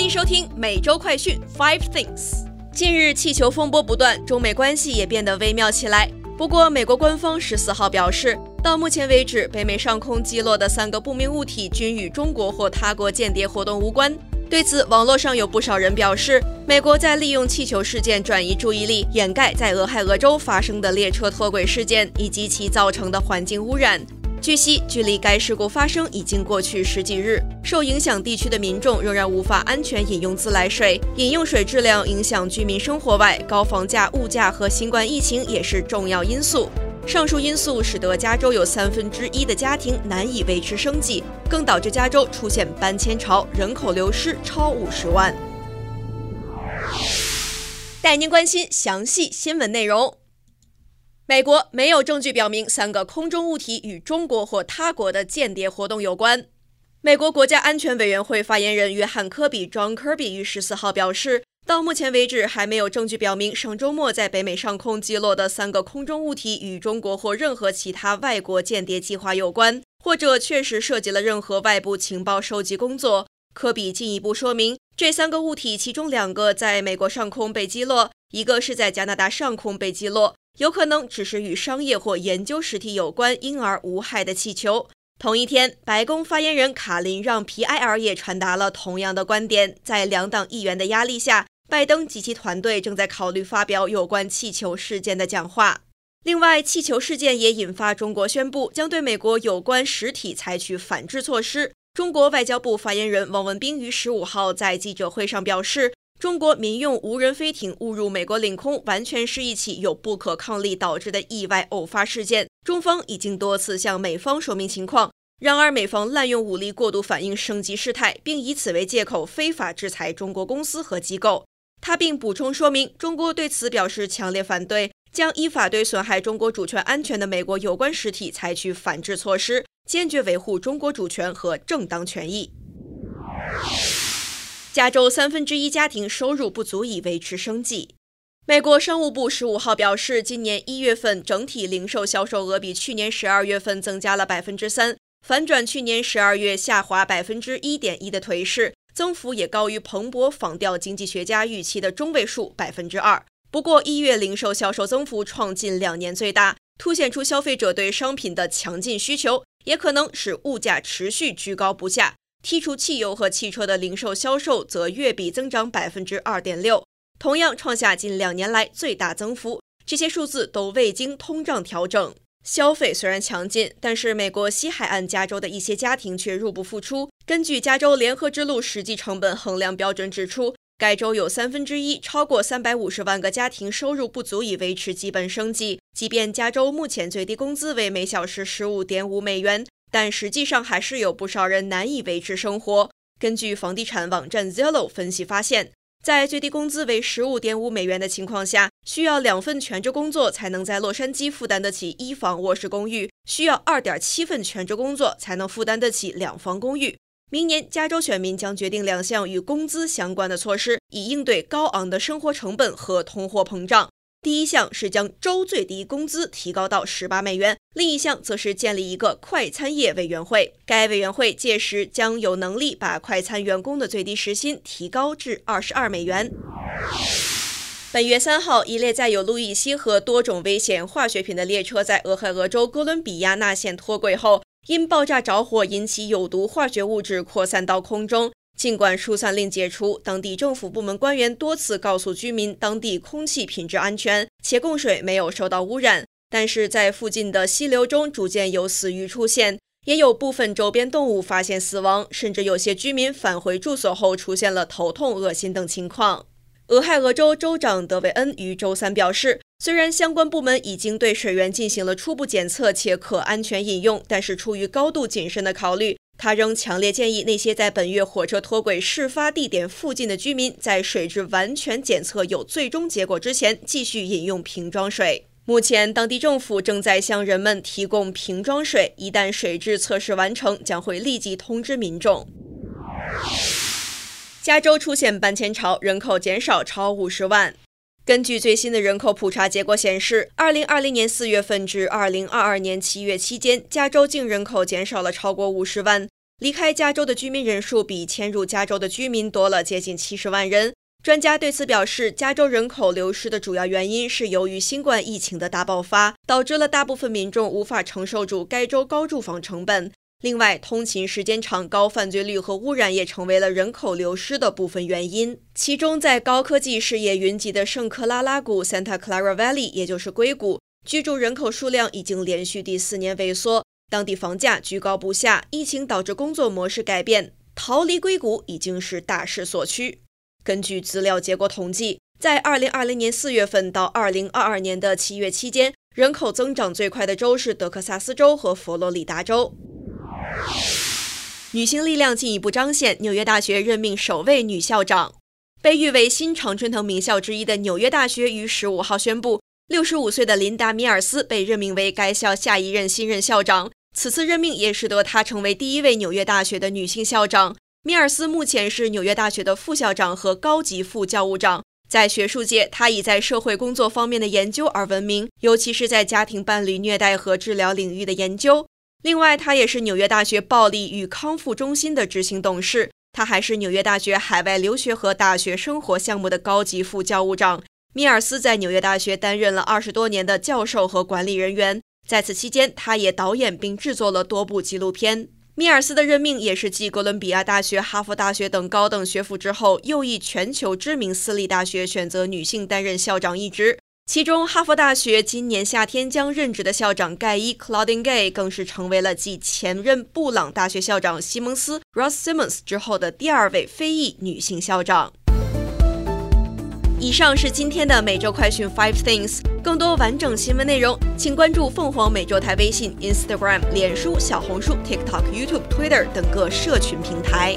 欢迎收听每周快讯 Five Things。近日，气球风波不断，中美关系也变得微妙起来。不过，美国官方十四号表示，到目前为止，北美上空击落的三个不明物体均与中国或他国间谍活动无关。对此，网络上有不少人表示，美国在利用气球事件转移注意力，掩盖在俄亥俄州发生的列车脱轨事件以及其造成的环境污染。据悉，距离该事故发生已经过去十几日，受影响地区的民众仍然无法安全饮用自来水，饮用水质量影响居民生活外，高房价、物价和新冠疫情也是重要因素。上述因素使得加州有三分之一的家庭难以维持生计，更导致加州出现搬迁潮，人口流失超五十万。带您关心详细新闻内容。美国没有证据表明三个空中物体与中国或他国的间谍活动有关。美国国家安全委员会发言人约翰·科比 （John Kirby） 于十四号表示，到目前为止，还没有证据表明上周末在北美上空击落的三个空中物体与中国或任何其他外国间谍计划有关，或者确实涉及了任何外部情报收集工作。科比进一步说明，这三个物体其中两个在美国上空被击落，一个是在加拿大上空被击落。有可能只是与商业或研究实体有关、因而无害的气球。同一天，白宫发言人卡林让皮埃尔也传达了同样的观点。在两党议员的压力下，拜登及其团队正在考虑发表有关气球事件的讲话。另外，气球事件也引发中国宣布将对美国有关实体采取反制措施。中国外交部发言人汪文斌于十五号在记者会上表示。中国民用无人飞艇误入美国领空，完全是一起有不可抗力导致的意外偶发事件。中方已经多次向美方说明情况，然而美方滥用武力、过度反应、升级事态，并以此为借口非法制裁中国公司和机构。他并补充说明，中国对此表示强烈反对，将依法对损害中国主权安全的美国有关实体采取反制措施，坚决维护中国主权和正当权益。加州三分之一家庭收入不足以维持生计。美国商务部十五号表示，今年一月份整体零售销售额比去年十二月份增加了百分之三，反转去年十二月下滑百分之一点一的颓势，增幅也高于彭博仿调经济学家预期的中位数百分之二。不过，一月零售销售增幅创近两年最大，凸显出消费者对商品的强劲需求，也可能使物价持续居高不下。剔除汽油和汽车的零售销售则月比增长百分之二点六，同样创下近两年来最大增幅。这些数字都未经通胀调整。消费虽然强劲，但是美国西海岸加州的一些家庭却入不敷出。根据加州联合之路实际成本衡量标准指出，该州有三分之一，超过三百五十万个家庭收入不足以维持基本生计。即便加州目前最低工资为每小时十五点五美元。但实际上还是有不少人难以维持生活。根据房地产网站 Zillow 分析发现，在最低工资为十五点五美元的情况下，需要两份全职工作才能在洛杉矶负担得起一房卧室公寓；需要二点七份全职工作才能负担得起两房公寓。明年，加州选民将决定两项与工资相关的措施，以应对高昂的生活成本和通货膨胀。第一项是将州最低工资提高到十八美元，另一项则是建立一个快餐业委员会。该委员会届时将有能力把快餐员工的最低时薪提高至二十二美元。本月三号，一列载有路易斯和多种危险化学品的列车在俄亥俄州哥伦比亚纳县脱轨后，因爆炸着火引起有毒化学物质扩散到空中。尽管疏散令解除，当地政府部门官员多次告诉居民当地空气品质安全，且供水没有受到污染，但是在附近的溪流中逐渐有死鱼出现，也有部分周边动物发现死亡，甚至有些居民返回住所后出现了头痛、恶心等情况。俄亥俄州州长德维恩于周三表示，虽然相关部门已经对水源进行了初步检测且可安全饮用，但是出于高度谨慎的考虑。他仍强烈建议那些在本月火车脱轨事发地点附近的居民，在水质完全检测有最终结果之前，继续饮用瓶装水。目前，当地政府正在向人们提供瓶装水，一旦水质测试完成，将会立即通知民众。加州出现搬迁潮，人口减少超五十万。根据最新的人口普查结果显示，2020年4月份至2022年7月期间，加州净人口减少了超过50万。离开加州的居民人数比迁入加州的居民多了接近七十万人。专家对此表示，加州人口流失的主要原因是由于新冠疫情的大爆发，导致了大部分民众无法承受住该州高住房成本。另外，通勤时间长、高犯罪率和污染也成为了人口流失的部分原因。其中，在高科技事业云集的圣克拉拉谷 （Santa Clara Valley），也就是硅谷，居住人口数量已经连续第四年萎缩，当地房价居高不下，疫情导致工作模式改变，逃离硅谷已经是大势所趋。根据资料结果统计，在2020年4月份到2022年的7月期间，人口增长最快的州是德克萨斯州和佛罗里达州。女性力量进一步彰显，纽约大学任命首位女校长。被誉为新常春藤名校之一的纽约大学于十五号宣布，六十五岁的琳达·米尔斯被任命为该校下一任新任校长。此次任命也使得她成为第一位纽约大学的女性校长。米尔斯目前是纽约大学的副校长和高级副教务长。在学术界，他以在社会工作方面的研究而闻名，尤其是在家庭伴侣虐待和治疗领域的研究。另外，他也是纽约大学暴力与康复中心的执行董事。他还是纽约大学海外留学和大学生活项目的高级副教务长。米尔斯在纽约大学担任了二十多年的教授和管理人员，在此期间，他也导演并制作了多部纪录片。米尔斯的任命也是继哥伦比亚大学、哈佛大学等高等学府之后，又一全球知名私立大学选择女性担任校长一职。其中，哈佛大学今年夏天将任职的校长盖伊 （Claudine Gay） 更是成为了继前任布朗大学校长西蒙斯 （Ross Simmons） 之后的第二位非裔女性校长。以上是今天的每周快讯 Five Things。更多完整新闻内容，请关注凤凰美洲台微信、Instagram、脸书、小红书、TikTok、YouTube、Twitter 等各社群平台。